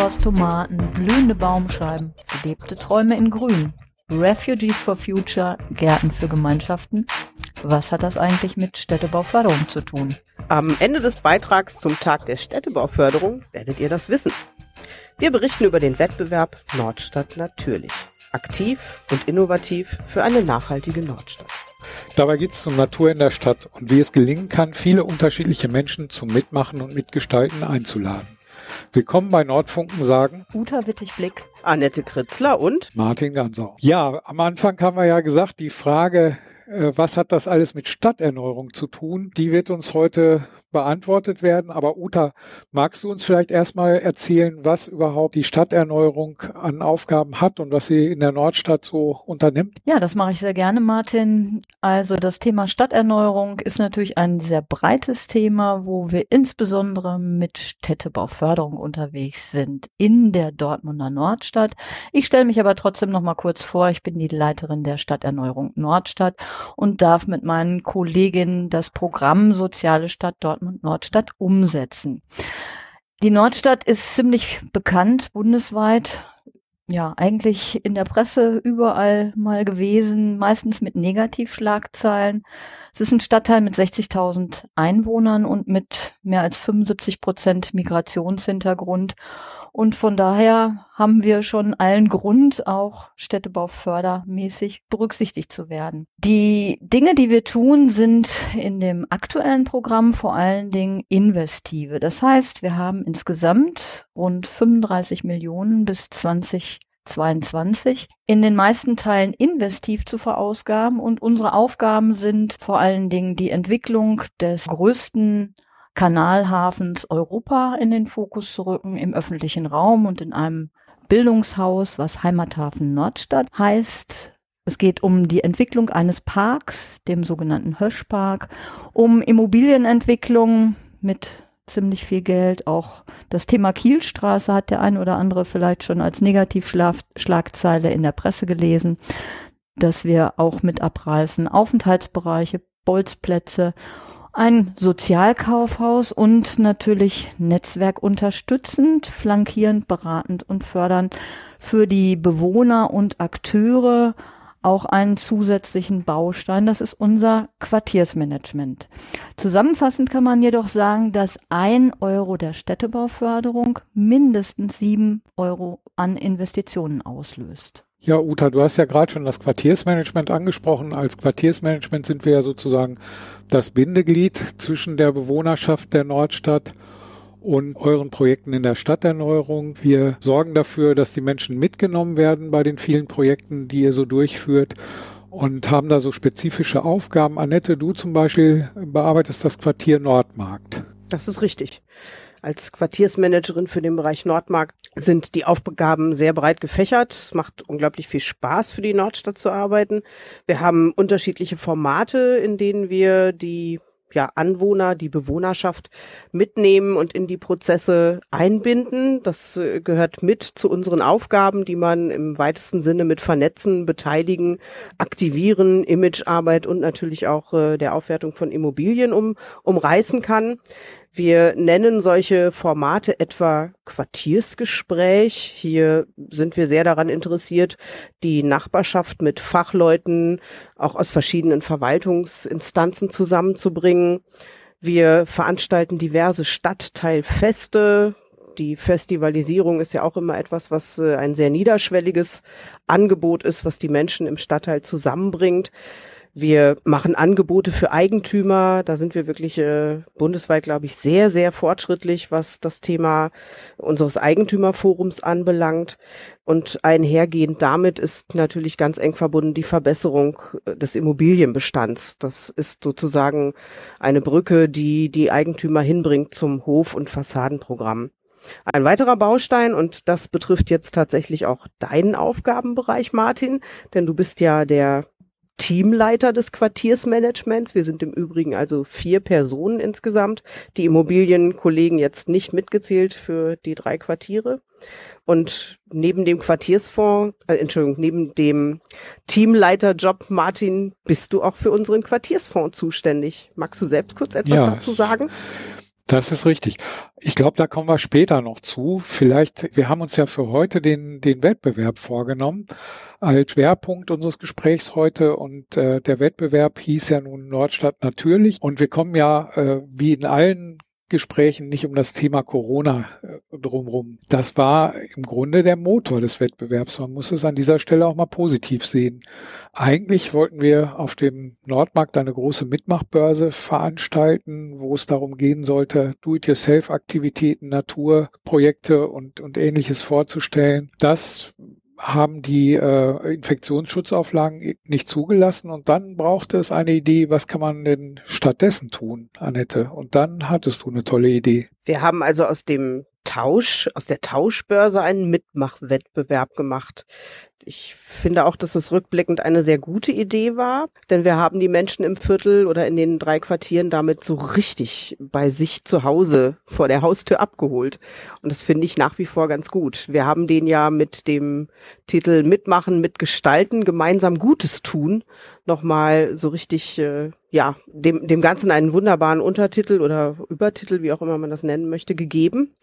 Bratwurst, Tomaten, blühende Baumscheiben, gelebte Träume in Grün. Refugees for Future, Gärten für Gemeinschaften. Was hat das eigentlich mit Städtebauförderung zu tun? Am Ende des Beitrags zum Tag der Städtebauförderung werdet ihr das wissen. Wir berichten über den Wettbewerb Nordstadt natürlich. Aktiv und innovativ für eine nachhaltige Nordstadt. Dabei geht es um Natur in der Stadt und wie es gelingen kann, viele unterschiedliche Menschen zum Mitmachen und Mitgestalten einzuladen. Willkommen bei Nordfunken sagen. Uta Wittig-Blick, Annette Kritzler und? Martin Gansau. Ja, am Anfang haben wir ja gesagt, die Frage, äh, was hat das alles mit Stadterneuerung zu tun, die wird uns heute beantwortet werden. Aber Uta, magst du uns vielleicht erstmal erzählen, was überhaupt die Stadterneuerung an Aufgaben hat und was sie in der Nordstadt so unternimmt? Ja, das mache ich sehr gerne, Martin. Also das Thema Stadterneuerung ist natürlich ein sehr breites Thema, wo wir insbesondere mit Städtebauförderung unterwegs sind in der Dortmunder Nordstadt. Ich stelle mich aber trotzdem noch mal kurz vor. Ich bin die Leiterin der Stadterneuerung Nordstadt und darf mit meinen Kolleginnen das Programm Soziale Stadt Dortmund Dortmund Nordstadt umsetzen. Die Nordstadt ist ziemlich bekannt bundesweit. Ja, eigentlich in der Presse überall mal gewesen, meistens mit Negativschlagzeilen. Es ist ein Stadtteil mit 60.000 Einwohnern und mit mehr als 75 Prozent Migrationshintergrund. Und von daher haben wir schon allen Grund, auch städtebaufördermäßig berücksichtigt zu werden. Die Dinge, die wir tun, sind in dem aktuellen Programm vor allen Dingen investive. Das heißt, wir haben insgesamt rund 35 Millionen bis 2022 in den meisten Teilen investiv zu verausgaben und unsere Aufgaben sind vor allen Dingen die Entwicklung des größten Kanalhafens Europa in den Fokus zu rücken im öffentlichen Raum und in einem Bildungshaus, was Heimathafen Nordstadt heißt. Es geht um die Entwicklung eines Parks, dem sogenannten Höschpark, um Immobilienentwicklung mit ziemlich viel Geld. Auch das Thema Kielstraße hat der ein oder andere vielleicht schon als Negativschlagzeile in der Presse gelesen, dass wir auch mit abreißen. Aufenthaltsbereiche, Bolzplätze ein Sozialkaufhaus und natürlich Netzwerk unterstützend, flankierend, beratend und fördernd für die Bewohner und Akteure auch einen zusätzlichen Baustein. Das ist unser Quartiersmanagement. Zusammenfassend kann man jedoch sagen, dass ein Euro der Städtebauförderung mindestens sieben Euro an Investitionen auslöst. Ja, Uta, du hast ja gerade schon das Quartiersmanagement angesprochen. Als Quartiersmanagement sind wir ja sozusagen das Bindeglied zwischen der Bewohnerschaft der Nordstadt und euren Projekten in der Stadterneuerung. Wir sorgen dafür, dass die Menschen mitgenommen werden bei den vielen Projekten, die ihr so durchführt und haben da so spezifische Aufgaben. Annette, du zum Beispiel bearbeitest das Quartier Nordmarkt. Das ist richtig. Als Quartiersmanagerin für den Bereich Nordmarkt sind die Aufgaben sehr breit gefächert. Es macht unglaublich viel Spaß, für die Nordstadt zu arbeiten. Wir haben unterschiedliche Formate, in denen wir die ja, Anwohner, die Bewohnerschaft mitnehmen und in die Prozesse einbinden. Das äh, gehört mit zu unseren Aufgaben, die man im weitesten Sinne mit vernetzen, beteiligen, aktivieren, Imagearbeit und natürlich auch äh, der Aufwertung von Immobilien um, umreißen kann. Wir nennen solche Formate etwa Quartiersgespräch. Hier sind wir sehr daran interessiert, die Nachbarschaft mit Fachleuten auch aus verschiedenen Verwaltungsinstanzen zusammenzubringen. Wir veranstalten diverse Stadtteilfeste. Die Festivalisierung ist ja auch immer etwas, was äh, ein sehr niederschwelliges Angebot ist, was die Menschen im Stadtteil zusammenbringt. Wir machen Angebote für Eigentümer. Da sind wir wirklich äh, bundesweit, glaube ich, sehr, sehr fortschrittlich, was das Thema unseres Eigentümerforums anbelangt. Und einhergehend damit ist natürlich ganz eng verbunden die Verbesserung äh, des Immobilienbestands. Das ist sozusagen eine Brücke, die die Eigentümer hinbringt zum Hof- und Fassadenprogramm. Ein weiterer Baustein, und das betrifft jetzt tatsächlich auch deinen Aufgabenbereich, Martin, denn du bist ja der Teamleiter des Quartiersmanagements. Wir sind im Übrigen also vier Personen insgesamt. Die Immobilienkollegen jetzt nicht mitgezählt für die drei Quartiere. Und neben dem Quartiersfonds, äh, Entschuldigung, neben dem Teamleiterjob, Martin, bist du auch für unseren Quartiersfonds zuständig. Magst du selbst kurz etwas ja, dazu sagen? Das ist richtig. Ich glaube, da kommen wir später noch zu. Vielleicht, wir haben uns ja für heute den, den Wettbewerb vorgenommen als Schwerpunkt unseres Gesprächs heute und äh, der Wettbewerb hieß ja nun Nordstadt natürlich und wir kommen ja äh, wie in allen Gesprächen nicht um das Thema Corona äh, drumherum. Das war im Grunde der Motor des Wettbewerbs. Man muss es an dieser Stelle auch mal positiv sehen. Eigentlich wollten wir auf dem Nordmarkt eine große Mitmachbörse veranstalten, wo es darum gehen sollte, Do-it-yourself-Aktivitäten, Naturprojekte und, und ähnliches vorzustellen. Das haben die äh, Infektionsschutzauflagen nicht zugelassen und dann brauchte es eine Idee, was kann man denn stattdessen tun, Annette? Und dann hattest du eine tolle Idee. Wir haben also aus dem Tausch, aus der Tauschbörse einen Mitmachwettbewerb gemacht. Ich finde auch, dass es rückblickend eine sehr gute Idee war, denn wir haben die Menschen im Viertel oder in den drei Quartieren damit so richtig bei sich zu Hause vor der Haustür abgeholt. Und das finde ich nach wie vor ganz gut. Wir haben den ja mit dem Titel Mitmachen, Mitgestalten, gemeinsam Gutes tun nochmal so richtig, äh, ja, dem, dem Ganzen einen wunderbaren Untertitel oder Übertitel, wie auch immer man das nennen möchte, gegeben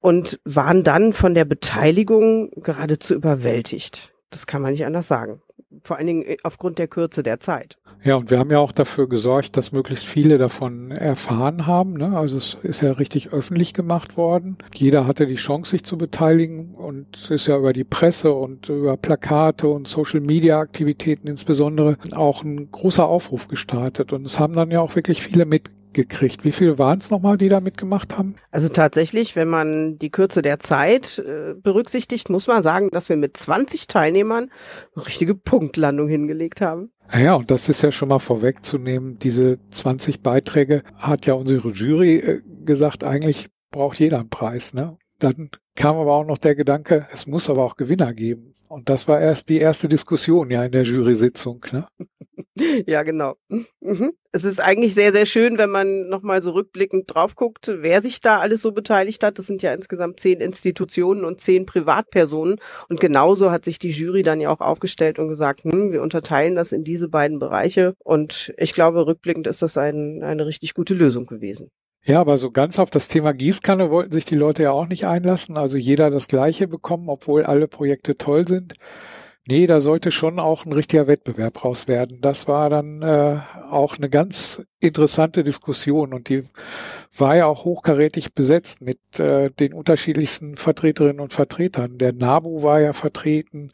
und waren dann von der Beteiligung geradezu überwältigt. Das kann man nicht anders sagen. Vor allen Dingen äh, aufgrund der Kürze der Zeit. Ja, und wir haben ja auch dafür gesorgt, dass möglichst viele davon erfahren haben. Ne? Also es ist ja richtig öffentlich gemacht worden. Jeder hatte die Chance, sich zu beteiligen und es ist ja über die Presse und über Plakate und Social-Media-Aktivitäten insbesondere auch ein großer Aufruf gestartet. Und es haben dann ja auch wirklich viele mit gekriegt. Wie viele waren es nochmal, die da mitgemacht haben? Also tatsächlich, wenn man die Kürze der Zeit äh, berücksichtigt, muss man sagen, dass wir mit 20 Teilnehmern eine richtige Punktlandung hingelegt haben. Ja, und das ist ja schon mal vorwegzunehmen. Diese 20 Beiträge hat ja unsere Jury äh, gesagt, eigentlich braucht jeder einen Preis. Ne? Dann kam aber auch noch der Gedanke, es muss aber auch Gewinner geben. Und das war erst die erste Diskussion ja in der Jury-Sitzung. Ne? Ja, genau. Mhm. Es ist eigentlich sehr, sehr schön, wenn man nochmal so rückblickend drauf guckt, wer sich da alles so beteiligt hat. Das sind ja insgesamt zehn Institutionen und zehn Privatpersonen. Und genauso hat sich die Jury dann ja auch aufgestellt und gesagt, hm, wir unterteilen das in diese beiden Bereiche. Und ich glaube, rückblickend ist das ein, eine richtig gute Lösung gewesen. Ja, aber so ganz auf das Thema Gießkanne wollten sich die Leute ja auch nicht einlassen. Also jeder das Gleiche bekommen, obwohl alle Projekte toll sind. Nee, da sollte schon auch ein richtiger Wettbewerb raus werden. Das war dann äh, auch eine ganz interessante Diskussion und die war ja auch hochkarätig besetzt mit äh, den unterschiedlichsten Vertreterinnen und Vertretern. Der NABU war ja vertreten,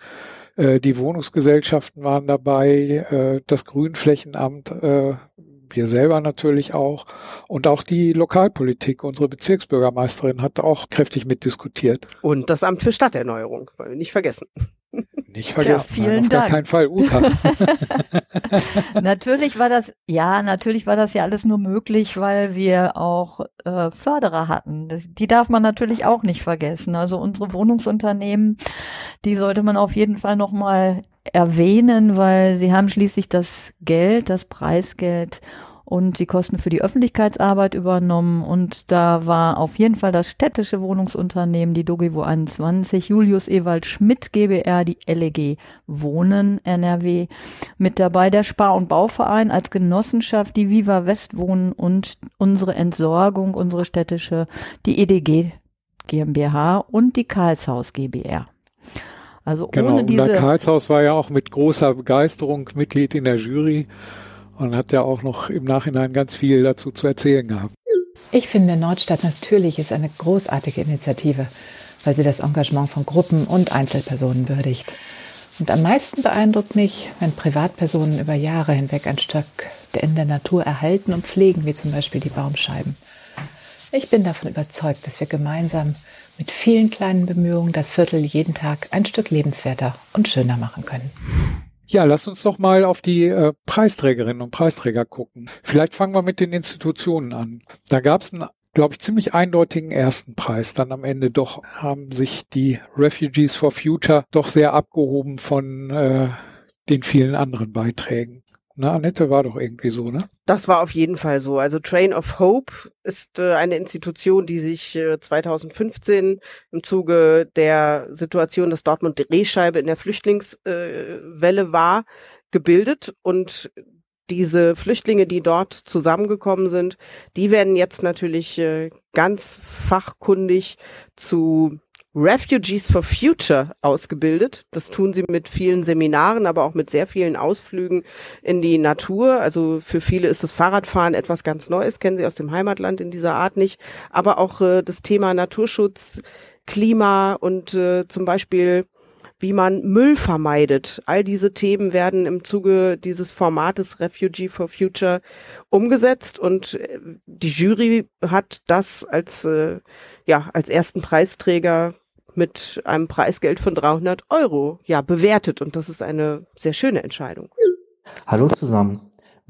äh, die Wohnungsgesellschaften waren dabei, äh, das Grünflächenamt, äh, wir selber natürlich auch und auch die Lokalpolitik, unsere Bezirksbürgermeisterin hat auch kräftig mitdiskutiert. Und das Amt für Stadterneuerung, wollen wir nicht vergessen. Nicht vergessen. Ja, vielen auf Dank. gar keinen Fall, Uta. natürlich war das, ja, natürlich war das ja alles nur möglich, weil wir auch äh, Förderer hatten. Das, die darf man natürlich auch nicht vergessen. Also unsere Wohnungsunternehmen, die sollte man auf jeden Fall nochmal erwähnen, weil sie haben schließlich das Geld, das Preisgeld und die Kosten für die Öffentlichkeitsarbeit übernommen. Und da war auf jeden Fall das städtische Wohnungsunternehmen, die Dogevo 21, Julius Ewald Schmidt GBR, die LEG Wohnen NRW mit dabei, der Spar- und Bauverein als Genossenschaft, die Viva Westwohnen und unsere Entsorgung, unsere städtische, die EDG GmbH und die Karlshaus GBR. Also genau, ohne diese. Und der Karlshaus war ja auch mit großer Begeisterung Mitglied in der Jury und hat ja auch noch im Nachhinein ganz viel dazu zu erzählen gehabt. Ich finde, Nordstadt natürlich ist eine großartige Initiative, weil sie das Engagement von Gruppen und Einzelpersonen würdigt. Und am meisten beeindruckt mich, wenn Privatpersonen über Jahre hinweg ein Stück in der Natur erhalten und pflegen, wie zum Beispiel die Baumscheiben. Ich bin davon überzeugt, dass wir gemeinsam mit vielen kleinen Bemühungen das Viertel jeden Tag ein Stück lebenswerter und schöner machen können. Ja, lass uns doch mal auf die äh, Preisträgerinnen und Preisträger gucken. Vielleicht fangen wir mit den Institutionen an. Da gab es einen, glaube ich, ziemlich eindeutigen ersten Preis. Dann am Ende doch haben sich die Refugees for Future doch sehr abgehoben von äh, den vielen anderen Beiträgen. Na, Annette war doch irgendwie so, ne? Das war auf jeden Fall so. Also Train of Hope ist äh, eine Institution, die sich äh, 2015 im Zuge der Situation, dass Dortmund Drehscheibe in der Flüchtlingswelle äh, war, gebildet und diese Flüchtlinge, die dort zusammengekommen sind, die werden jetzt natürlich äh, ganz fachkundig zu Refugees for Future ausgebildet. Das tun sie mit vielen Seminaren, aber auch mit sehr vielen Ausflügen in die Natur. Also für viele ist das Fahrradfahren etwas ganz Neues, kennen sie aus dem Heimatland in dieser Art nicht. Aber auch äh, das Thema Naturschutz, Klima und äh, zum Beispiel wie man Müll vermeidet. All diese Themen werden im Zuge dieses Formates Refugee for Future umgesetzt und äh, die Jury hat das als äh, ja als ersten Preisträger mit einem Preisgeld von 300 Euro ja bewertet und das ist eine sehr schöne Entscheidung. Hallo zusammen.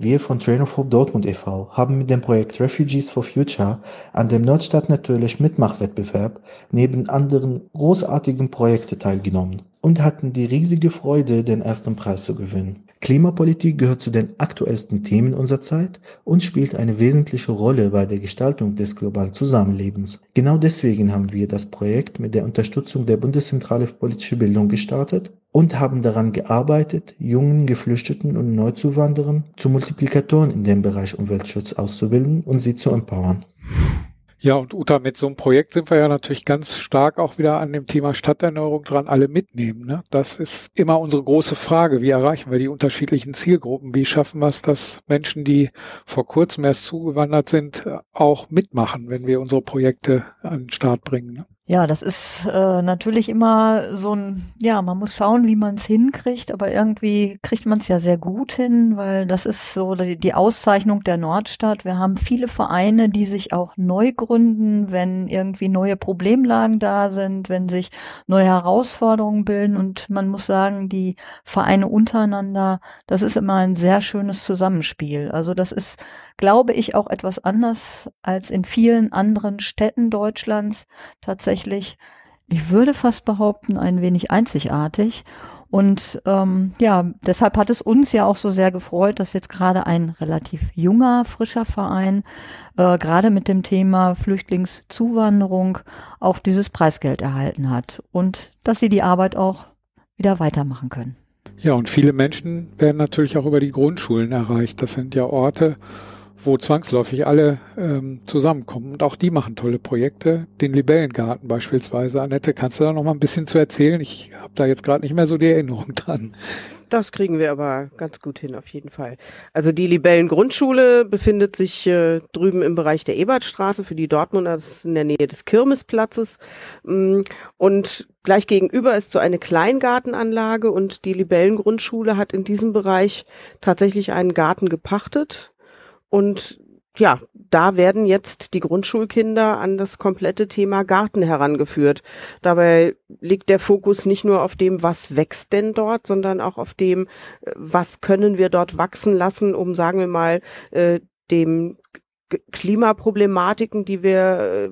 Wir von Train of Hope Dortmund e.V. haben mit dem Projekt Refugees for Future an dem Nordstadt natürlich Mitmachwettbewerb neben anderen großartigen Projekten teilgenommen und hatten die riesige Freude, den ersten Preis zu gewinnen. Klimapolitik gehört zu den aktuellsten Themen unserer Zeit und spielt eine wesentliche Rolle bei der Gestaltung des globalen Zusammenlebens. Genau deswegen haben wir das Projekt mit der Unterstützung der Bundeszentrale für politische Bildung gestartet und haben daran gearbeitet, jungen Geflüchteten und Neuzuwanderern zu Multiplikatoren in dem Bereich Umweltschutz auszubilden und sie zu empowern. Ja, und Uta, mit so einem Projekt sind wir ja natürlich ganz stark auch wieder an dem Thema Stadterneuerung dran, alle mitnehmen. Ne? Das ist immer unsere große Frage. Wie erreichen wir die unterschiedlichen Zielgruppen? Wie schaffen wir es, dass Menschen, die vor kurzem erst zugewandert sind, auch mitmachen, wenn wir unsere Projekte an den Start bringen? Ne? Ja, das ist äh, natürlich immer so ein, ja, man muss schauen, wie man es hinkriegt, aber irgendwie kriegt man es ja sehr gut hin, weil das ist so die, die, Auszeichnung der Nordstadt. Wir haben viele Vereine, die sich auch neu gründen, wenn irgendwie neue Problemlagen da sind, wenn sich neue Herausforderungen bilden und man muss sagen, die Vereine untereinander, das ist immer ein sehr schönes Zusammenspiel. Also das ist, glaube ich, auch etwas anders als in vielen anderen Städten Deutschlands tatsächlich tatsächlich, ich würde fast behaupten, ein wenig einzigartig. Und ähm, ja, deshalb hat es uns ja auch so sehr gefreut, dass jetzt gerade ein relativ junger, frischer Verein äh, gerade mit dem Thema Flüchtlingszuwanderung auch dieses Preisgeld erhalten hat und dass sie die Arbeit auch wieder weitermachen können. Ja, und viele Menschen werden natürlich auch über die Grundschulen erreicht. Das sind ja Orte, wo zwangsläufig alle ähm, zusammenkommen. Und auch die machen tolle Projekte. Den Libellengarten beispielsweise. Annette, kannst du da noch mal ein bisschen zu erzählen? Ich habe da jetzt gerade nicht mehr so die Erinnerung dran. Das kriegen wir aber ganz gut hin, auf jeden Fall. Also die Libellen Grundschule befindet sich äh, drüben im Bereich der Ebertstraße für die Dortmunder, in der Nähe des Kirmesplatzes. Mm, und gleich gegenüber ist so eine Kleingartenanlage und die Libellen Grundschule hat in diesem Bereich tatsächlich einen Garten gepachtet und ja, da werden jetzt die Grundschulkinder an das komplette Thema Garten herangeführt. Dabei liegt der Fokus nicht nur auf dem, was wächst denn dort, sondern auch auf dem, äh, was können wir dort wachsen lassen, um, sagen wir mal, äh, dem Klimaproblematiken, die wir äh,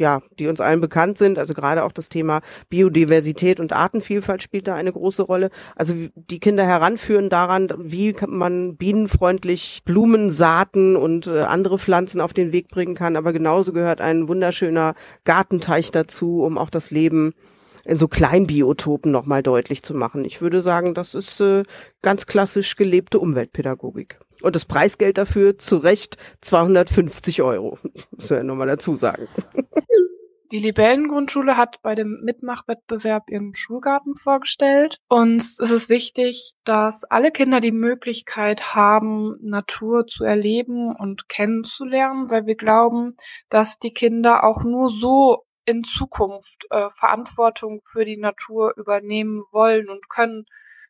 ja, die uns allen bekannt sind. Also gerade auch das Thema Biodiversität und Artenvielfalt spielt da eine große Rolle. Also die Kinder heranführen daran, wie man bienenfreundlich Blumen, Saaten und äh, andere Pflanzen auf den Weg bringen kann. Aber genauso gehört ein wunderschöner Gartenteich dazu, um auch das Leben in so Kleinbiotopen nochmal deutlich zu machen. Ich würde sagen, das ist äh, ganz klassisch gelebte Umweltpädagogik. Und das Preisgeld dafür zu Recht 250 Euro. Müssen wir nochmal dazu sagen. Die Libellengrundschule hat bei dem Mitmachwettbewerb ihren Schulgarten vorgestellt. Ist es wichtig, dass alle Kinder die Möglichkeit haben, Natur zu erleben und kennenzulernen, weil wir glauben, dass die Kinder auch nur so in Zukunft äh, Verantwortung für die Natur übernehmen wollen und können,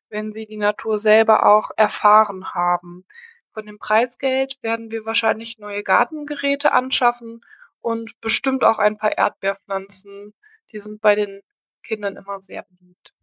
wenn sie die Natur selber auch erfahren haben. Von dem Preisgeld werden wir wahrscheinlich neue Gartengeräte anschaffen und bestimmt auch ein paar Erdbeerpflanzen. Die sind bei den Kindern immer sehr beliebt.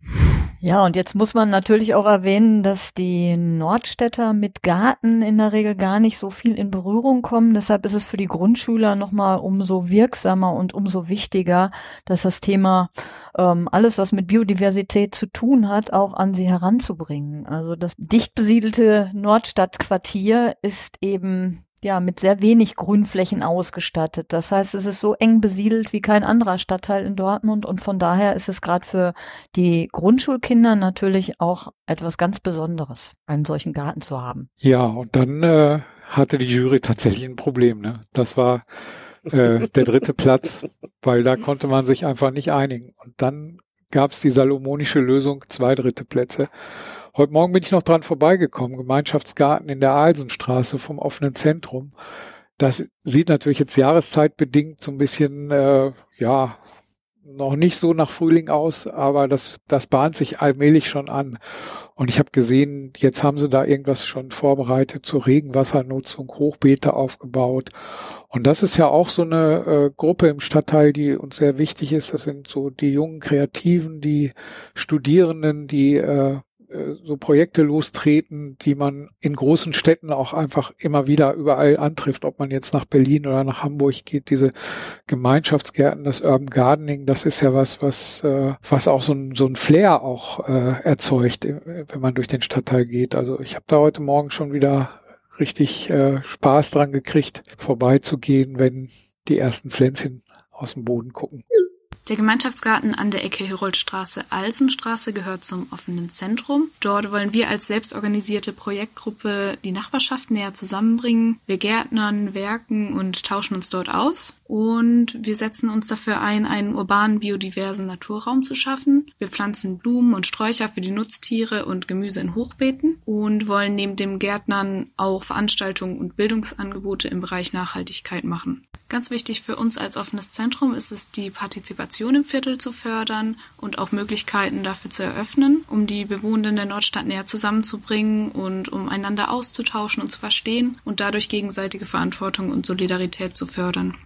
Ja, und jetzt muss man natürlich auch erwähnen, dass die Nordstädter mit Garten in der Regel gar nicht so viel in Berührung kommen. Deshalb ist es für die Grundschüler nochmal umso wirksamer und umso wichtiger, dass das Thema ähm, alles, was mit Biodiversität zu tun hat, auch an sie heranzubringen. Also das dicht besiedelte Nordstadtquartier ist eben ja mit sehr wenig Grünflächen ausgestattet. Das heißt, es ist so eng besiedelt wie kein anderer Stadtteil in Dortmund und von daher ist es gerade für die Grundschulkinder natürlich auch etwas ganz Besonderes, einen solchen Garten zu haben. Ja, und dann äh, hatte die Jury tatsächlich ein Problem. Ne? Das war äh, der dritte Platz, weil da konnte man sich einfach nicht einigen. Und dann gab es die salomonische Lösung, zwei dritte Plätze. Heute Morgen bin ich noch dran vorbeigekommen, Gemeinschaftsgarten in der Alsenstraße vom offenen Zentrum. Das sieht natürlich jetzt jahreszeitbedingt so ein bisschen, äh, ja, noch nicht so nach Frühling aus, aber das, das bahnt sich allmählich schon an. Und ich habe gesehen, jetzt haben sie da irgendwas schon vorbereitet zur Regenwassernutzung, Hochbeete aufgebaut. Und das ist ja auch so eine äh, Gruppe im Stadtteil, die uns sehr wichtig ist. Das sind so die jungen Kreativen, die Studierenden, die äh, so Projekte lostreten, die man in großen Städten auch einfach immer wieder überall antrifft, ob man jetzt nach Berlin oder nach Hamburg geht, diese Gemeinschaftsgärten, das Urban Gardening, das ist ja was, was, äh, was auch so ein, so ein Flair auch äh, erzeugt, äh, wenn man durch den Stadtteil geht. Also ich habe da heute Morgen schon wieder richtig äh, Spaß dran gekriegt, vorbeizugehen, wenn die ersten Pflänzchen aus dem Boden gucken. Der Gemeinschaftsgarten an der Ecke Heroldstraße-Alsenstraße gehört zum offenen Zentrum. Dort wollen wir als selbstorganisierte Projektgruppe die Nachbarschaft näher zusammenbringen. Wir gärtnern, werken und tauschen uns dort aus. Und wir setzen uns dafür ein, einen urbanen, biodiversen Naturraum zu schaffen. Wir pflanzen Blumen und Sträucher für die Nutztiere und Gemüse in Hochbeeten und wollen neben dem Gärtnern auch Veranstaltungen und Bildungsangebote im Bereich Nachhaltigkeit machen. Ganz wichtig für uns als offenes Zentrum ist es, die Partizipation im Viertel zu fördern und auch Möglichkeiten dafür zu eröffnen, um die Bewohnenden der Nordstadt näher zusammenzubringen und um einander auszutauschen und zu verstehen und dadurch gegenseitige Verantwortung und Solidarität zu fördern.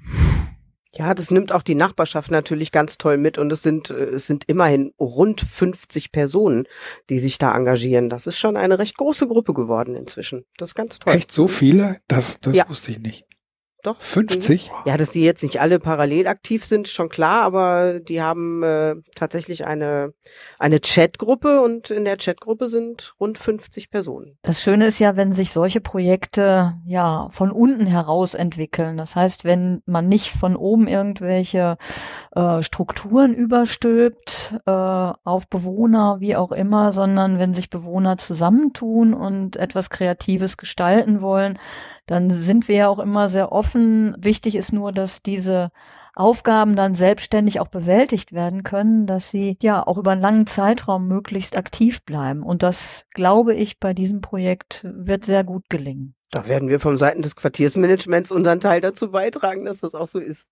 Ja, das nimmt auch die Nachbarschaft natürlich ganz toll mit und es sind, äh, es sind immerhin rund 50 Personen, die sich da engagieren. Das ist schon eine recht große Gruppe geworden inzwischen. Das ist ganz toll. Echt so viele? Das, das ja. wusste ich nicht. Doch. 50? Mhm. Ja, dass die jetzt nicht alle parallel aktiv sind, schon klar, aber die haben äh, tatsächlich eine, eine Chatgruppe und in der Chatgruppe sind rund 50 Personen. Das Schöne ist ja, wenn sich solche Projekte ja von unten heraus entwickeln. Das heißt, wenn man nicht von oben irgendwelche äh, Strukturen überstülpt äh, auf Bewohner, wie auch immer, sondern wenn sich Bewohner zusammentun und etwas Kreatives gestalten wollen, dann sind wir ja auch immer sehr offen. Wichtig ist nur, dass diese Aufgaben dann selbstständig auch bewältigt werden können, dass sie ja auch über einen langen Zeitraum möglichst aktiv bleiben. Und das, glaube ich, bei diesem Projekt wird sehr gut gelingen. Da werden wir vom Seiten des Quartiersmanagements unseren Teil dazu beitragen, dass das auch so ist.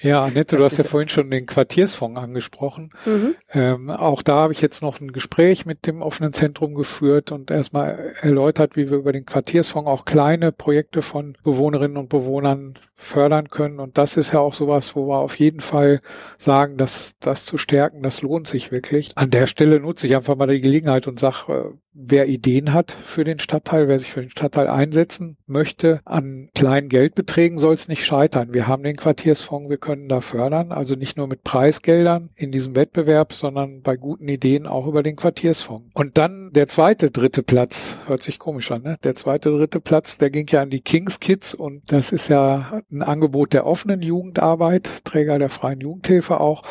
Ja, Annette, du hast ja vorhin schon den Quartiersfonds angesprochen. Mhm. Ähm, auch da habe ich jetzt noch ein Gespräch mit dem offenen Zentrum geführt und erstmal erläutert, wie wir über den Quartiersfonds auch kleine Projekte von Bewohnerinnen und Bewohnern fördern können. Und das ist ja auch sowas, wo wir auf jeden Fall sagen, dass das zu stärken, das lohnt sich wirklich. An der Stelle nutze ich einfach mal die Gelegenheit und sage, äh, wer Ideen hat für den Stadtteil, wer sich für den Stadtteil einsetzen möchte, an kleinen Geldbeträgen soll es nicht scheitern. Wir haben den Quartiersfonds, wir können da fördern, also nicht nur mit Preisgeldern in diesem Wettbewerb, sondern bei guten Ideen auch über den Quartiersfonds. Und dann der zweite, dritte Platz, hört sich komisch an, ne? Der zweite, dritte Platz, der ging ja an die Kings Kids und das ist ja ein Angebot der offenen Jugendarbeit, Träger der freien Jugendhilfe auch.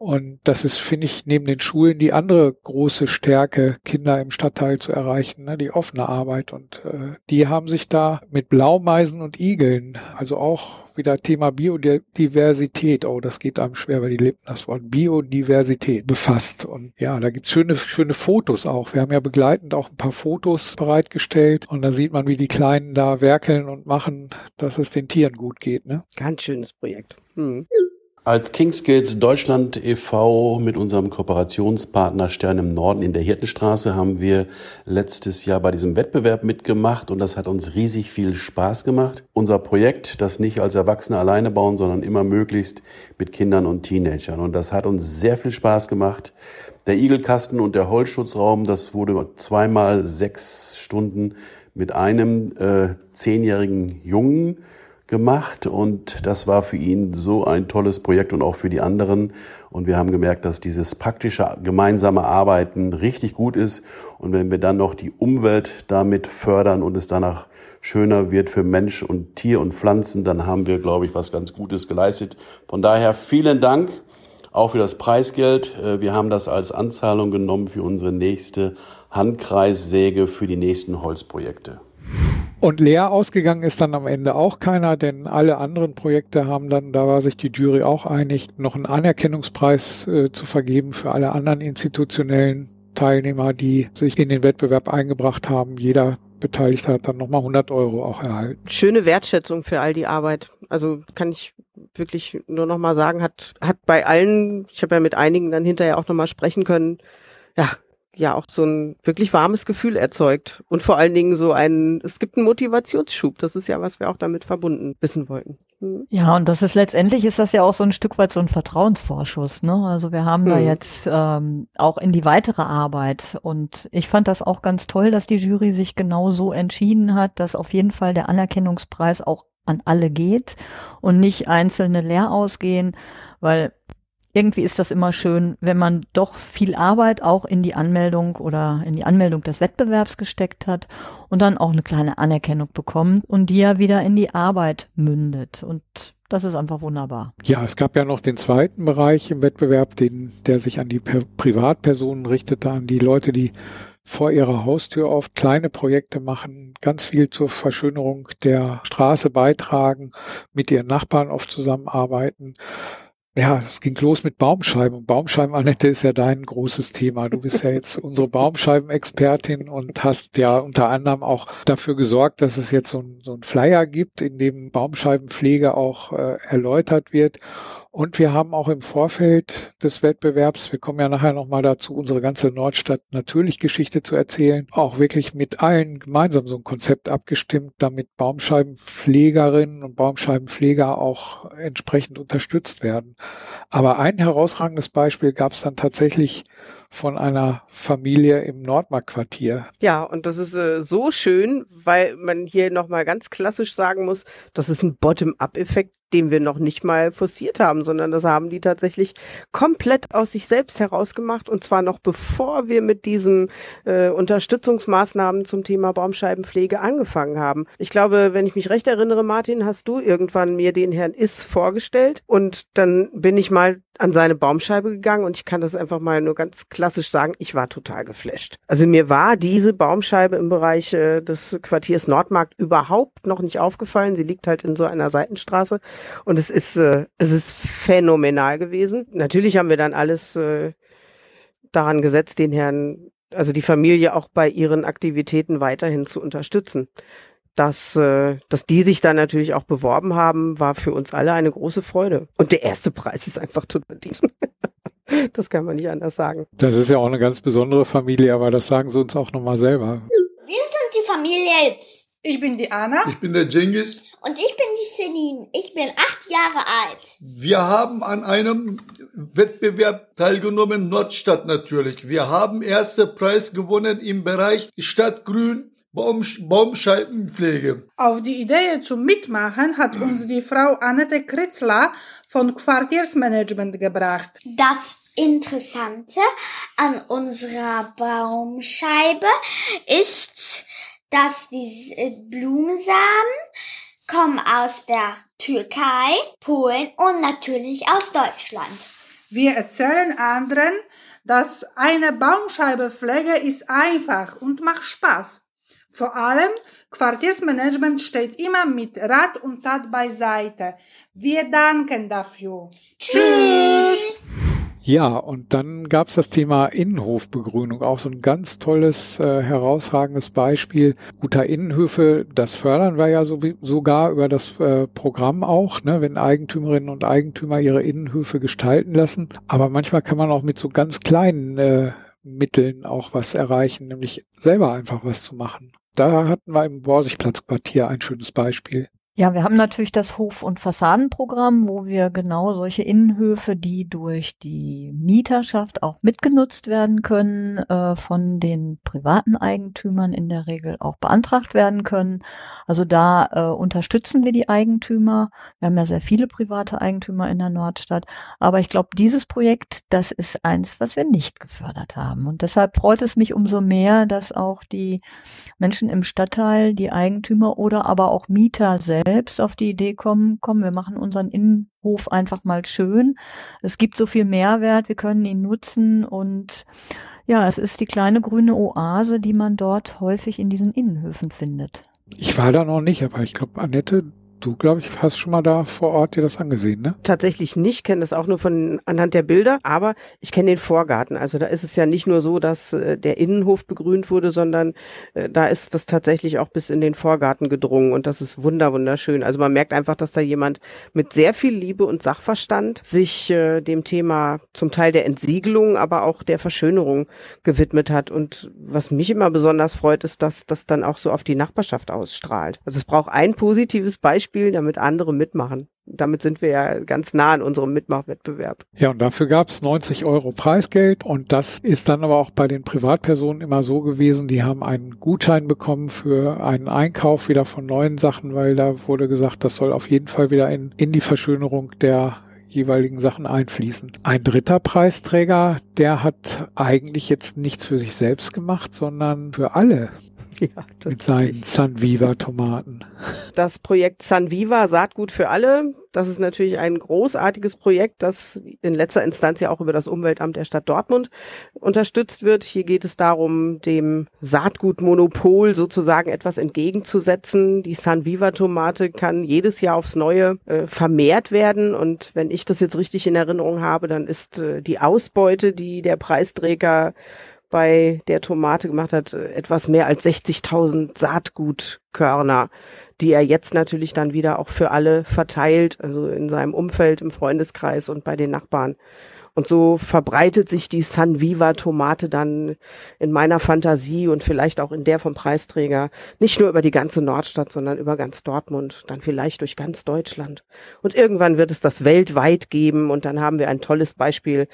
Und das ist, finde ich, neben den Schulen die andere große Stärke, Kinder im Stadtteil zu erreichen, ne? die offene Arbeit. Und äh, die haben sich da mit Blaumeisen und Igeln, also auch wieder Thema Biodiversität, oh, das geht einem schwer über die Lippen, das Wort Biodiversität befasst. Und ja, da gibt's schöne, schöne Fotos auch. Wir haben ja begleitend auch ein paar Fotos bereitgestellt und da sieht man, wie die Kleinen da werkeln und machen, dass es den Tieren gut geht. Ne? Ganz schönes Projekt. Hm. Als Kingskills Deutschland e.V. mit unserem Kooperationspartner Stern im Norden in der Hirtenstraße haben wir letztes Jahr bei diesem Wettbewerb mitgemacht und das hat uns riesig viel Spaß gemacht. Unser Projekt, das nicht als Erwachsene alleine bauen, sondern immer möglichst mit Kindern und Teenagern. Und das hat uns sehr viel Spaß gemacht. Der Igelkasten und der Holzschutzraum, das wurde zweimal sechs Stunden mit einem äh, zehnjährigen Jungen gemacht und das war für ihn so ein tolles Projekt und auch für die anderen. Und wir haben gemerkt, dass dieses praktische gemeinsame Arbeiten richtig gut ist. Und wenn wir dann noch die Umwelt damit fördern und es danach schöner wird für Mensch und Tier und Pflanzen, dann haben wir, glaube ich, was ganz Gutes geleistet. Von daher vielen Dank auch für das Preisgeld. Äh, wir haben das als Anzahlung genommen für unsere nächste Handkreissäge für die nächsten Holzprojekte. Und leer ausgegangen ist dann am Ende auch keiner, denn alle anderen Projekte haben dann, da war sich die Jury auch einig, noch einen Anerkennungspreis äh, zu vergeben für alle anderen institutionellen Teilnehmer, die sich in den Wettbewerb eingebracht haben. Jeder Beteiligte hat dann nochmal 100 Euro auch erhalten. Schöne Wertschätzung für all die Arbeit. Also kann ich wirklich nur nochmal sagen, hat, hat bei allen, ich habe ja mit einigen dann hinterher auch nochmal sprechen können, ja, ja auch so ein wirklich warmes Gefühl erzeugt und vor allen Dingen so ein, es gibt einen Motivationsschub. Das ist ja, was wir auch damit verbunden wissen wollten. Mhm. Ja, und das ist letztendlich ist das ja auch so ein Stück weit so ein Vertrauensvorschuss. Ne? Also wir haben mhm. da jetzt ähm, auch in die weitere Arbeit und ich fand das auch ganz toll, dass die Jury sich genau so entschieden hat, dass auf jeden Fall der Anerkennungspreis auch an alle geht und nicht einzelne leer ausgehen, weil irgendwie ist das immer schön, wenn man doch viel Arbeit auch in die Anmeldung oder in die Anmeldung des Wettbewerbs gesteckt hat und dann auch eine kleine Anerkennung bekommt und die ja wieder in die Arbeit mündet. Und das ist einfach wunderbar. Ja, es gab ja noch den zweiten Bereich im Wettbewerb, den, der sich an die Privatpersonen richtete, an die Leute, die vor ihrer Haustür oft kleine Projekte machen, ganz viel zur Verschönerung der Straße beitragen, mit ihren Nachbarn oft zusammenarbeiten ja, es ging los mit Baumscheiben. Baumscheiben, Annette, ist ja dein großes Thema. Du bist ja jetzt unsere Baumscheibenexpertin und hast ja unter anderem auch dafür gesorgt, dass es jetzt so ein, so ein Flyer gibt, in dem Baumscheibenpflege auch äh, erläutert wird. Und wir haben auch im Vorfeld des Wettbewerbs, wir kommen ja nachher nochmal dazu, unsere ganze Nordstadt natürlich Geschichte zu erzählen, auch wirklich mit allen gemeinsam so ein Konzept abgestimmt, damit Baumscheibenpflegerinnen und Baumscheibenpfleger auch entsprechend unterstützt werden. Aber ein herausragendes Beispiel gab es dann tatsächlich von einer Familie im Nordmark-Quartier. Ja, und das ist äh, so schön, weil man hier nochmal ganz klassisch sagen muss, das ist ein Bottom-up-Effekt, den wir noch nicht mal forciert haben, sondern das haben die tatsächlich komplett aus sich selbst herausgemacht und zwar noch bevor wir mit diesen äh, Unterstützungsmaßnahmen zum Thema Baumscheibenpflege angefangen haben. Ich glaube, wenn ich mich recht erinnere, Martin, hast du irgendwann mir den Herrn Is vorgestellt und dann bin ich mal an seine Baumscheibe gegangen und ich kann das einfach mal nur ganz klassisch sagen, ich war total geflasht. Also mir war diese Baumscheibe im Bereich äh, des Quartiers Nordmarkt überhaupt noch nicht aufgefallen. Sie liegt halt in so einer Seitenstraße und es ist äh, es ist phänomenal gewesen. Natürlich haben wir dann alles äh, daran gesetzt, den Herrn also die Familie auch bei ihren Aktivitäten weiterhin zu unterstützen dass, äh, dass die sich dann natürlich auch beworben haben, war für uns alle eine große Freude. Und der erste Preis ist einfach tot verdient. das kann man nicht anders sagen. Das ist ja auch eine ganz besondere Familie, aber das sagen sie uns auch nochmal selber. Wir sind die Familie jetzt. Ich bin die Anna. Ich bin der Jengis. Und ich bin die Celine. Ich bin acht Jahre alt. Wir haben an einem Wettbewerb teilgenommen, Nordstadt natürlich. Wir haben erste Preis gewonnen im Bereich Stadtgrün Baum, Baumscheibenpflege. Auf die Idee zum Mitmachen hat uns die Frau Annette Kritzler von Quartiersmanagement gebracht. Das Interessante an unserer Baumscheibe ist, dass die äh, Blumensamen kommen aus der Türkei, Polen und natürlich aus Deutschland. Wir erzählen anderen, dass eine Baumscheibepflege ist einfach und macht Spaß. Vor allem Quartiersmanagement steht immer mit Rat und Tat beiseite. Wir danken dafür. Tschüss! Ja, und dann gab es das Thema Innenhofbegrünung, auch so ein ganz tolles, äh, herausragendes Beispiel guter Innenhöfe. Das fördern wir ja so, sogar über das äh, Programm auch, ne, wenn Eigentümerinnen und Eigentümer ihre Innenhöfe gestalten lassen. Aber manchmal kann man auch mit so ganz kleinen äh, Mitteln auch was erreichen, nämlich selber einfach was zu machen. Da hatten wir im Borsigplatzquartier ein schönes Beispiel. Ja, wir haben natürlich das Hof- und Fassadenprogramm, wo wir genau solche Innenhöfe, die durch die Mieterschaft auch mitgenutzt werden können, äh, von den privaten Eigentümern in der Regel auch beantragt werden können. Also da äh, unterstützen wir die Eigentümer. Wir haben ja sehr viele private Eigentümer in der Nordstadt. Aber ich glaube, dieses Projekt, das ist eins, was wir nicht gefördert haben. Und deshalb freut es mich umso mehr, dass auch die Menschen im Stadtteil, die Eigentümer oder aber auch Mieter selbst selbst auf die Idee kommen, komm, wir machen unseren Innenhof einfach mal schön. Es gibt so viel Mehrwert, wir können ihn nutzen und ja, es ist die kleine grüne Oase, die man dort häufig in diesen Innenhöfen findet. Ich war da noch nicht, aber ich glaube, Annette, Du, glaube ich, hast schon mal da vor Ort dir das angesehen, ne? Tatsächlich nicht, kenne das auch nur von anhand der Bilder, aber ich kenne den Vorgarten. Also da ist es ja nicht nur so, dass äh, der Innenhof begrünt wurde, sondern äh, da ist das tatsächlich auch bis in den Vorgarten gedrungen und das ist wunder wunderschön. Also man merkt einfach, dass da jemand mit sehr viel Liebe und Sachverstand sich äh, dem Thema zum Teil der Entsiegelung, aber auch der Verschönerung gewidmet hat. Und was mich immer besonders freut, ist, dass das dann auch so auf die Nachbarschaft ausstrahlt. Also es braucht ein positives Beispiel spielen, damit andere mitmachen. Damit sind wir ja ganz nah an unserem Mitmachwettbewerb. Ja, und dafür gab es 90 Euro Preisgeld und das ist dann aber auch bei den Privatpersonen immer so gewesen, die haben einen Gutschein bekommen für einen Einkauf wieder von neuen Sachen, weil da wurde gesagt, das soll auf jeden Fall wieder in, in die Verschönerung der jeweiligen Sachen einfließen. Ein dritter Preisträger, der hat eigentlich jetzt nichts für sich selbst gemacht, sondern für alle. Ja, mit seinen Sunviva-Tomaten. Das Projekt Sunviva Saatgut für alle, das ist natürlich ein großartiges Projekt, das in letzter Instanz ja auch über das Umweltamt der Stadt Dortmund unterstützt wird. Hier geht es darum, dem Saatgutmonopol sozusagen etwas entgegenzusetzen. Die Sunviva-Tomate kann jedes Jahr aufs Neue äh, vermehrt werden und wenn ich das jetzt richtig in Erinnerung habe, dann ist äh, die Ausbeute, die der Preisträger bei der Tomate gemacht hat, etwas mehr als 60.000 Saatgutkörner, die er jetzt natürlich dann wieder auch für alle verteilt, also in seinem Umfeld, im Freundeskreis und bei den Nachbarn. Und so verbreitet sich die San Viva Tomate dann in meiner Fantasie und vielleicht auch in der vom Preisträger nicht nur über die ganze Nordstadt, sondern über ganz Dortmund, dann vielleicht durch ganz Deutschland. Und irgendwann wird es das weltweit geben und dann haben wir ein tolles Beispiel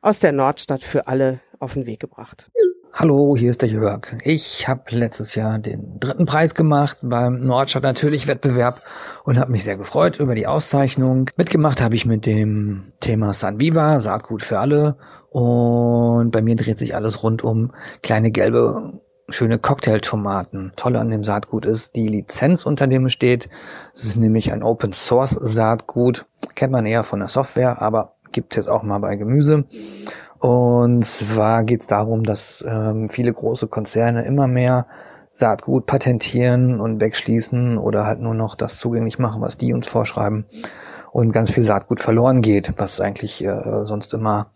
aus der Nordstadt für alle auf den Weg gebracht. Hallo, hier ist der Jörg. Ich habe letztes Jahr den dritten Preis gemacht beim Nordstadt natürlich Wettbewerb und habe mich sehr gefreut über die Auszeichnung. Mitgemacht habe ich mit dem Thema San Viva, Saatgut für alle und bei mir dreht sich alles rund um kleine gelbe schöne Cocktailtomaten. Tolle an dem Saatgut ist die Lizenz, unter dem steht. Es ist nämlich ein Open Source Saatgut. Kennt man eher von der Software, aber gibt es jetzt auch mal bei Gemüse. Und zwar geht es darum, dass ähm, viele große Konzerne immer mehr Saatgut patentieren und wegschließen oder halt nur noch das zugänglich machen, was die uns vorschreiben und ganz viel Saatgut verloren geht, was eigentlich äh, sonst immer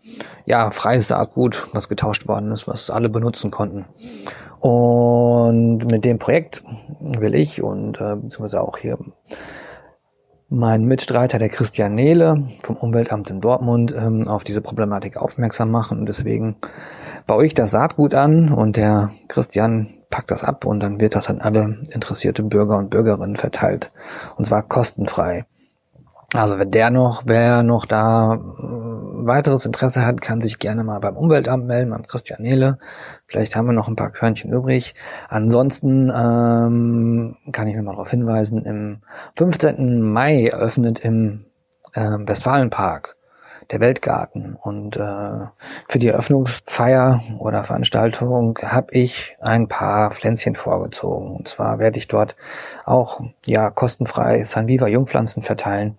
ja freies Saatgut, was getauscht worden ist, was alle benutzen konnten. Und mit dem Projekt will ich und äh, beziehungsweise auch hier mein Mitstreiter, der Christian Nehle vom Umweltamt in Dortmund, ähm, auf diese Problematik aufmerksam machen. Und deswegen baue ich das Saatgut an und der Christian packt das ab und dann wird das an alle interessierte Bürger und Bürgerinnen verteilt. Und zwar kostenfrei. Also wenn der noch, wer noch da äh, weiteres Interesse hat, kann sich gerne mal beim Umweltamt melden, beim Christian Nehle. Vielleicht haben wir noch ein paar Körnchen übrig. Ansonsten ähm, kann ich nur mal darauf hinweisen, im 15. Mai eröffnet im äh, Westfalenpark der Weltgarten. Und äh, für die Eröffnungsfeier oder Veranstaltung habe ich ein paar Pflänzchen vorgezogen. Und zwar werde ich dort auch ja kostenfrei Sanviva Jungpflanzen verteilen.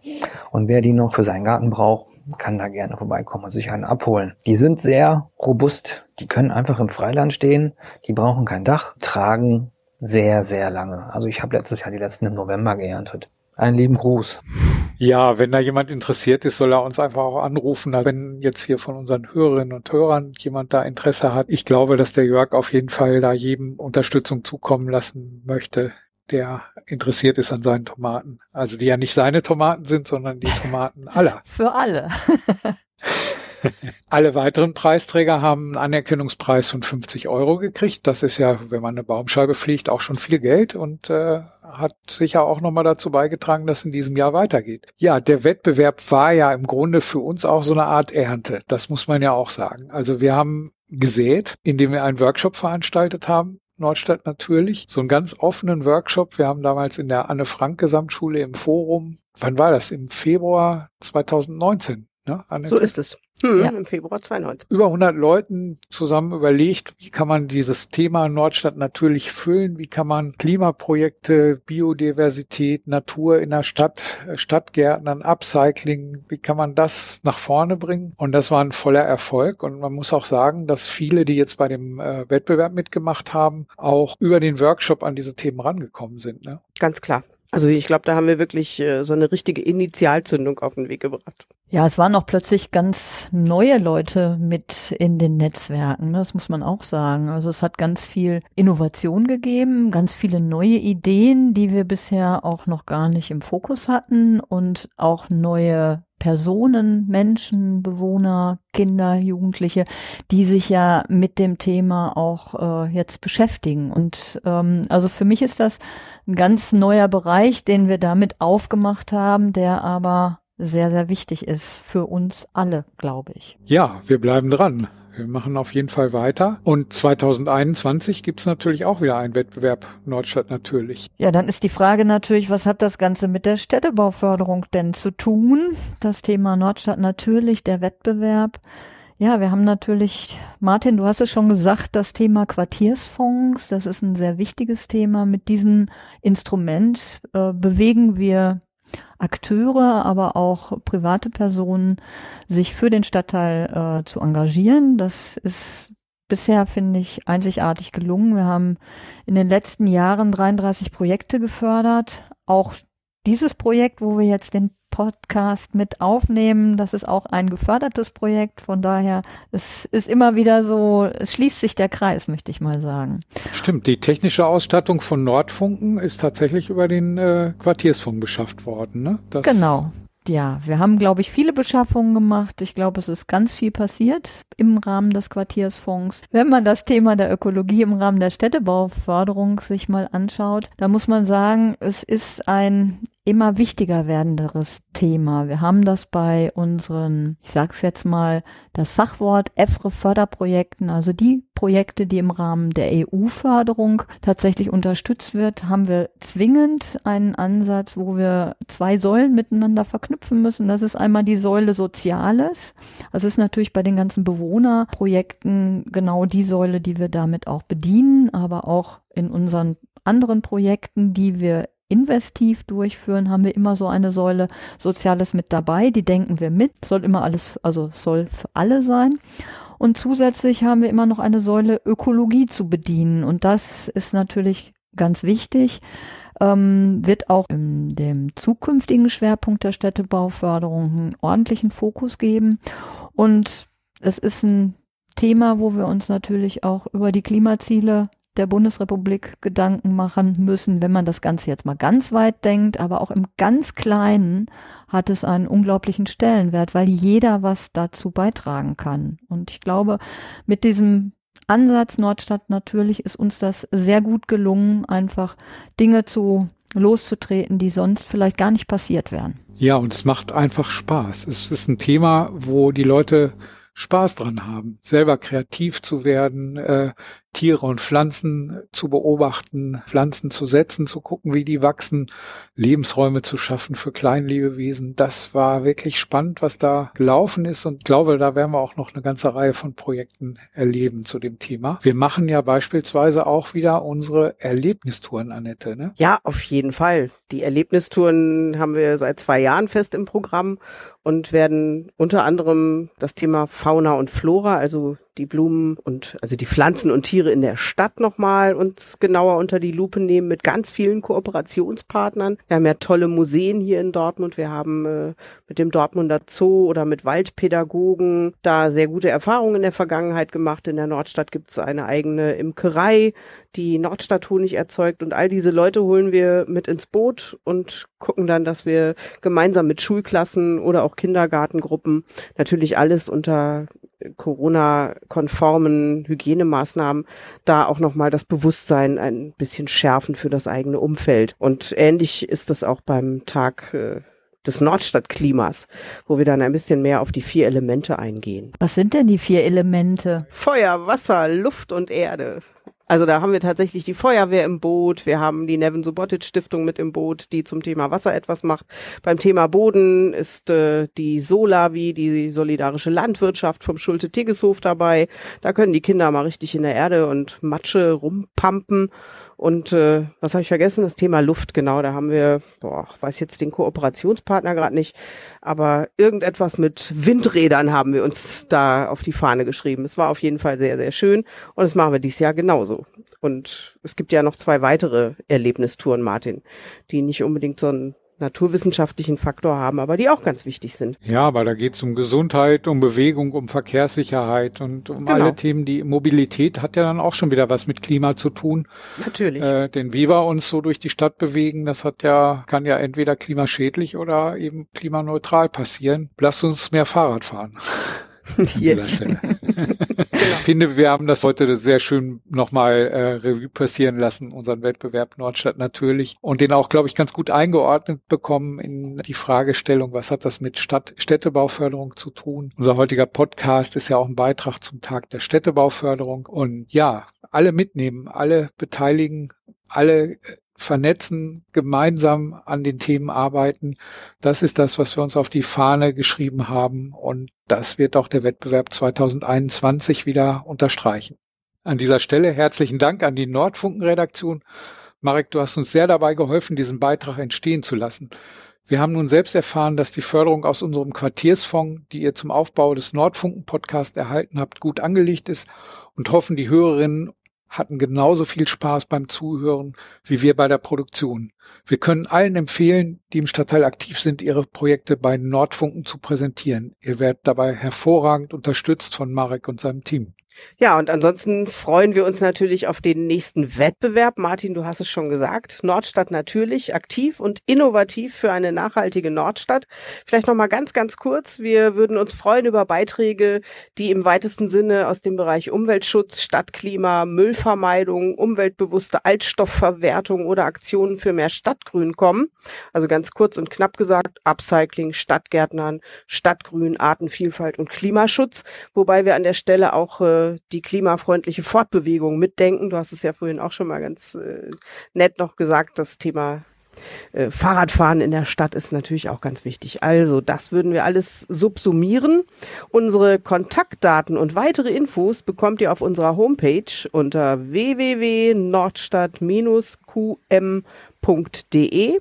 Und wer die noch für seinen Garten braucht, kann da gerne vorbeikommen und sich einen abholen. Die sind sehr robust. Die können einfach im Freiland stehen. Die brauchen kein Dach, tragen sehr, sehr lange. Also ich habe letztes Jahr die letzten im November geerntet. Einen lieben Gruß. Ja, wenn da jemand interessiert ist, soll er uns einfach auch anrufen. Wenn jetzt hier von unseren Hörerinnen und Hörern jemand da Interesse hat. Ich glaube, dass der Jörg auf jeden Fall da jedem Unterstützung zukommen lassen möchte, der interessiert ist an seinen Tomaten. Also die ja nicht seine Tomaten sind, sondern die Tomaten aller. Für alle. Alle weiteren Preisträger haben einen Anerkennungspreis von 50 Euro gekriegt. Das ist ja, wenn man eine Baumscheibe fliegt, auch schon viel Geld und äh, hat sicher auch nochmal dazu beigetragen, dass in diesem Jahr weitergeht. Ja, der Wettbewerb war ja im Grunde für uns auch so eine Art Ernte. Das muss man ja auch sagen. Also wir haben gesät, indem wir einen Workshop veranstaltet haben. Nordstadt natürlich. So einen ganz offenen Workshop. Wir haben damals in der Anne-Frank-Gesamtschule im Forum, wann war das? Im Februar 2019. Ne, so ist es. Hm, ja. Im Februar 92. Über 100 Leuten zusammen überlegt, wie kann man dieses Thema Nordstadt natürlich füllen, wie kann man Klimaprojekte, Biodiversität, Natur in der Stadt, äh, Stadtgärtnern, Upcycling, wie kann man das nach vorne bringen? Und das war ein voller Erfolg. Und man muss auch sagen, dass viele, die jetzt bei dem äh, Wettbewerb mitgemacht haben, auch über den Workshop an diese Themen rangekommen sind. Ne? Ganz klar. Also ich glaube, da haben wir wirklich äh, so eine richtige Initialzündung auf den Weg gebracht. Ja, es waren auch plötzlich ganz neue Leute mit in den Netzwerken, ne? das muss man auch sagen. Also es hat ganz viel Innovation gegeben, ganz viele neue Ideen, die wir bisher auch noch gar nicht im Fokus hatten und auch neue Personen, Menschen, Bewohner, Kinder, Jugendliche, die sich ja mit dem Thema auch äh, jetzt beschäftigen. Und ähm, also für mich ist das ein ganz neuer Bereich, den wir damit aufgemacht haben, der aber sehr, sehr wichtig ist für uns alle, glaube ich. Ja, wir bleiben dran. Wir machen auf jeden Fall weiter. Und 2021 gibt's natürlich auch wieder einen Wettbewerb Nordstadt natürlich. Ja, dann ist die Frage natürlich, was hat das Ganze mit der Städtebauförderung denn zu tun? Das Thema Nordstadt natürlich, der Wettbewerb. Ja, wir haben natürlich, Martin, du hast es schon gesagt, das Thema Quartiersfonds, das ist ein sehr wichtiges Thema. Mit diesem Instrument äh, bewegen wir Akteure, aber auch private Personen, sich für den Stadtteil äh, zu engagieren. Das ist bisher, finde ich, einzigartig gelungen. Wir haben in den letzten Jahren 33 Projekte gefördert. Auch dieses Projekt, wo wir jetzt den Podcast mit aufnehmen. Das ist auch ein gefördertes Projekt. Von daher, es ist immer wieder so, es schließt sich der Kreis, möchte ich mal sagen. Stimmt, die technische Ausstattung von Nordfunken ist tatsächlich über den äh, Quartiersfunk beschafft worden. Ne? Das genau. Ja, wir haben, glaube ich, viele Beschaffungen gemacht. Ich glaube, es ist ganz viel passiert im Rahmen des Quartiersfonds. Wenn man das Thema der Ökologie im Rahmen der Städtebauförderung sich mal anschaut, da muss man sagen, es ist ein immer wichtiger werdenderes Thema. Wir haben das bei unseren, ich sag's jetzt mal, das Fachwort EFRE Förderprojekten, also die Projekte, die im Rahmen der EU-Förderung tatsächlich unterstützt wird, haben wir zwingend einen Ansatz, wo wir zwei Säulen miteinander verknüpfen müssen. Das ist einmal die Säule Soziales. Das ist natürlich bei den ganzen Bewohnerprojekten genau die Säule, die wir damit auch bedienen, aber auch in unseren anderen Projekten, die wir investiv durchführen, haben wir immer so eine Säule Soziales mit dabei. Die denken wir mit. Soll immer alles, also soll für alle sein. Und zusätzlich haben wir immer noch eine Säule Ökologie zu bedienen. Und das ist natürlich ganz wichtig. Ähm, wird auch in dem zukünftigen Schwerpunkt der Städtebauförderung einen ordentlichen Fokus geben. Und es ist ein Thema, wo wir uns natürlich auch über die Klimaziele der Bundesrepublik Gedanken machen müssen, wenn man das Ganze jetzt mal ganz weit denkt, aber auch im ganz Kleinen hat es einen unglaublichen Stellenwert, weil jeder was dazu beitragen kann. Und ich glaube, mit diesem Ansatz Nordstadt natürlich ist uns das sehr gut gelungen, einfach Dinge zu loszutreten, die sonst vielleicht gar nicht passiert wären. Ja, und es macht einfach Spaß. Es ist ein Thema, wo die Leute Spaß dran haben, selber kreativ zu werden, äh, Tiere und Pflanzen zu beobachten, Pflanzen zu setzen, zu gucken, wie die wachsen, Lebensräume zu schaffen für Kleinlebewesen. Das war wirklich spannend, was da gelaufen ist und glaube, da werden wir auch noch eine ganze Reihe von Projekten erleben zu dem Thema. Wir machen ja beispielsweise auch wieder unsere Erlebnistouren, Annette. Ne? Ja, auf jeden Fall. Die Erlebnistouren haben wir seit zwei Jahren fest im Programm und werden unter anderem das Thema Fauna und Flora, also die Blumen und also die Pflanzen und Tiere in der Stadt nochmal uns genauer unter die Lupe nehmen mit ganz vielen Kooperationspartnern. Wir haben ja tolle Museen hier in Dortmund. Wir haben äh, mit dem Dortmunder Zoo oder mit Waldpädagogen da sehr gute Erfahrungen in der Vergangenheit gemacht. In der Nordstadt gibt es eine eigene Imkerei, die Nordstadt Honig erzeugt und all diese Leute holen wir mit ins Boot und gucken dann, dass wir gemeinsam mit Schulklassen oder auch Kindergartengruppen natürlich alles unter Corona-konformen Hygienemaßnahmen da auch nochmal das Bewusstsein ein bisschen schärfen für das eigene Umfeld. Und ähnlich ist das auch beim Tag äh, des Nordstadtklimas, wo wir dann ein bisschen mehr auf die vier Elemente eingehen. Was sind denn die vier Elemente? Feuer, Wasser, Luft und Erde. Also da haben wir tatsächlich die Feuerwehr im Boot, wir haben die Nevin Subotic Stiftung mit im Boot, die zum Thema Wasser etwas macht. Beim Thema Boden ist äh, die Solavi, die solidarische Landwirtschaft vom Schulte-Tiggeshof dabei. Da können die Kinder mal richtig in der Erde und Matsche rumpampen. Und äh, was habe ich vergessen? Das Thema Luft, genau. Da haben wir, boah, weiß jetzt den Kooperationspartner gerade nicht, aber irgendetwas mit Windrädern haben wir uns da auf die Fahne geschrieben. Es war auf jeden Fall sehr, sehr schön und das machen wir dieses Jahr genauso. Und es gibt ja noch zwei weitere Erlebnistouren, Martin, die nicht unbedingt so ein naturwissenschaftlichen Faktor haben, aber die auch ganz wichtig sind. Ja, weil da geht es um Gesundheit, um Bewegung, um Verkehrssicherheit und um genau. alle Themen. Die Mobilität hat ja dann auch schon wieder was mit Klima zu tun. Natürlich. Äh, denn wie wir uns so durch die Stadt bewegen, das hat ja, kann ja entweder klimaschädlich oder eben klimaneutral passieren. Lasst uns mehr Fahrrad fahren. Yes. Genau. Ich finde, wir haben das heute sehr schön nochmal äh, Revue passieren lassen, unseren Wettbewerb Nordstadt natürlich und den auch, glaube ich, ganz gut eingeordnet bekommen in die Fragestellung, was hat das mit Stadt Städtebauförderung zu tun. Unser heutiger Podcast ist ja auch ein Beitrag zum Tag der Städtebauförderung und ja, alle mitnehmen, alle beteiligen, alle äh, vernetzen, gemeinsam an den Themen arbeiten. Das ist das, was wir uns auf die Fahne geschrieben haben. Und das wird auch der Wettbewerb 2021 wieder unterstreichen. An dieser Stelle herzlichen Dank an die Nordfunken-Redaktion. Marek, du hast uns sehr dabei geholfen, diesen Beitrag entstehen zu lassen. Wir haben nun selbst erfahren, dass die Förderung aus unserem Quartiersfonds, die ihr zum Aufbau des Nordfunken-Podcasts erhalten habt, gut angelegt ist und hoffen, die Hörerinnen hatten genauso viel Spaß beim Zuhören wie wir bei der Produktion. Wir können allen empfehlen, die im Stadtteil aktiv sind, ihre Projekte bei Nordfunken zu präsentieren. Ihr werdet dabei hervorragend unterstützt von Marek und seinem Team. Ja, und ansonsten freuen wir uns natürlich auf den nächsten Wettbewerb. Martin, du hast es schon gesagt. Nordstadt natürlich aktiv und innovativ für eine nachhaltige Nordstadt. Vielleicht noch mal ganz, ganz kurz. Wir würden uns freuen über Beiträge, die im weitesten Sinne aus dem Bereich Umweltschutz, Stadtklima, Müllvermeidung, umweltbewusste Altstoffverwertung oder Aktionen für mehr Stadtgrün kommen. Also ganz kurz und knapp gesagt, Upcycling, Stadtgärtnern, Stadtgrün, Artenvielfalt und Klimaschutz. Wobei wir an der Stelle auch die klimafreundliche Fortbewegung mitdenken. Du hast es ja vorhin auch schon mal ganz äh, nett noch gesagt, das Thema äh, Fahrradfahren in der Stadt ist natürlich auch ganz wichtig. Also, das würden wir alles subsumieren. Unsere Kontaktdaten und weitere Infos bekommt ihr auf unserer Homepage unter www.nordstadt-qm.de.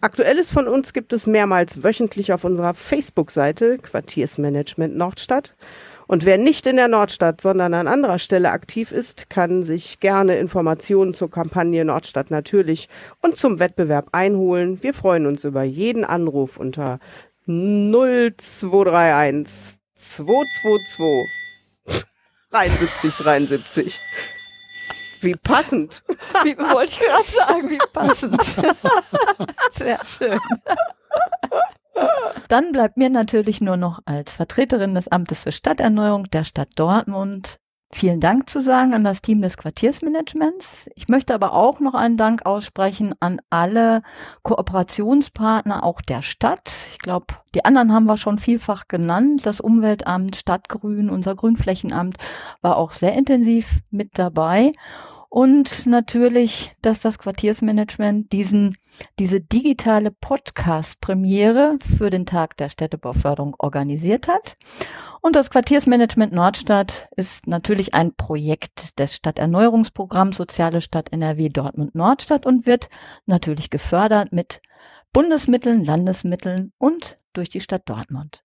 Aktuelles von uns gibt es mehrmals wöchentlich auf unserer Facebook-Seite Quartiersmanagement Nordstadt. Und wer nicht in der Nordstadt, sondern an anderer Stelle aktiv ist, kann sich gerne Informationen zur Kampagne Nordstadt natürlich und zum Wettbewerb einholen. Wir freuen uns über jeden Anruf unter 0231 222 73 73. Wie passend. Wie wollte ich gerade sagen, wie passend. Sehr schön. Dann bleibt mir natürlich nur noch als Vertreterin des Amtes für Stadterneuerung der Stadt Dortmund vielen Dank zu sagen an das Team des Quartiersmanagements. Ich möchte aber auch noch einen Dank aussprechen an alle Kooperationspartner auch der Stadt. Ich glaube, die anderen haben wir schon vielfach genannt. Das Umweltamt, Stadtgrün, unser Grünflächenamt war auch sehr intensiv mit dabei. Und natürlich, dass das Quartiersmanagement diesen, diese digitale Podcast-Premiere für den Tag der Städtebauförderung organisiert hat. Und das Quartiersmanagement Nordstadt ist natürlich ein Projekt des Stadterneuerungsprogramms Soziale Stadt NRW Dortmund Nordstadt und wird natürlich gefördert mit Bundesmitteln, Landesmitteln und durch die Stadt Dortmund.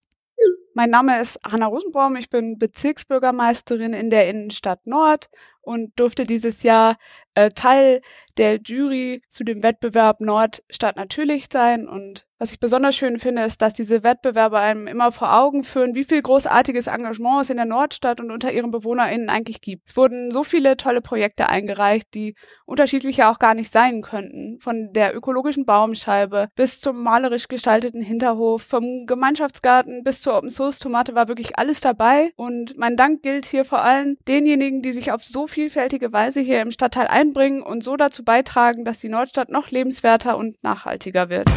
Mein Name ist Hanna Rosenbaum, ich bin Bezirksbürgermeisterin in der Innenstadt Nord und durfte dieses Jahr äh, Teil der Jury zu dem Wettbewerb Nordstadt natürlich sein. Und was ich besonders schön finde, ist, dass diese Wettbewerbe einem immer vor Augen führen, wie viel großartiges Engagement es in der Nordstadt und unter ihren BewohnerInnen eigentlich gibt. Es wurden so viele tolle Projekte eingereicht, die unterschiedlicher auch gar nicht sein könnten. Von der ökologischen Baumscheibe bis zum malerisch gestalteten Hinterhof, vom Gemeinschaftsgarten bis zur Open Source Tomate war wirklich alles dabei. Und mein Dank gilt hier vor allem denjenigen, die sich auf so vielfältige Weise hier im Stadtteil einbringen und so dazu beitragen, dass die Nordstadt noch lebenswerter und nachhaltiger wird.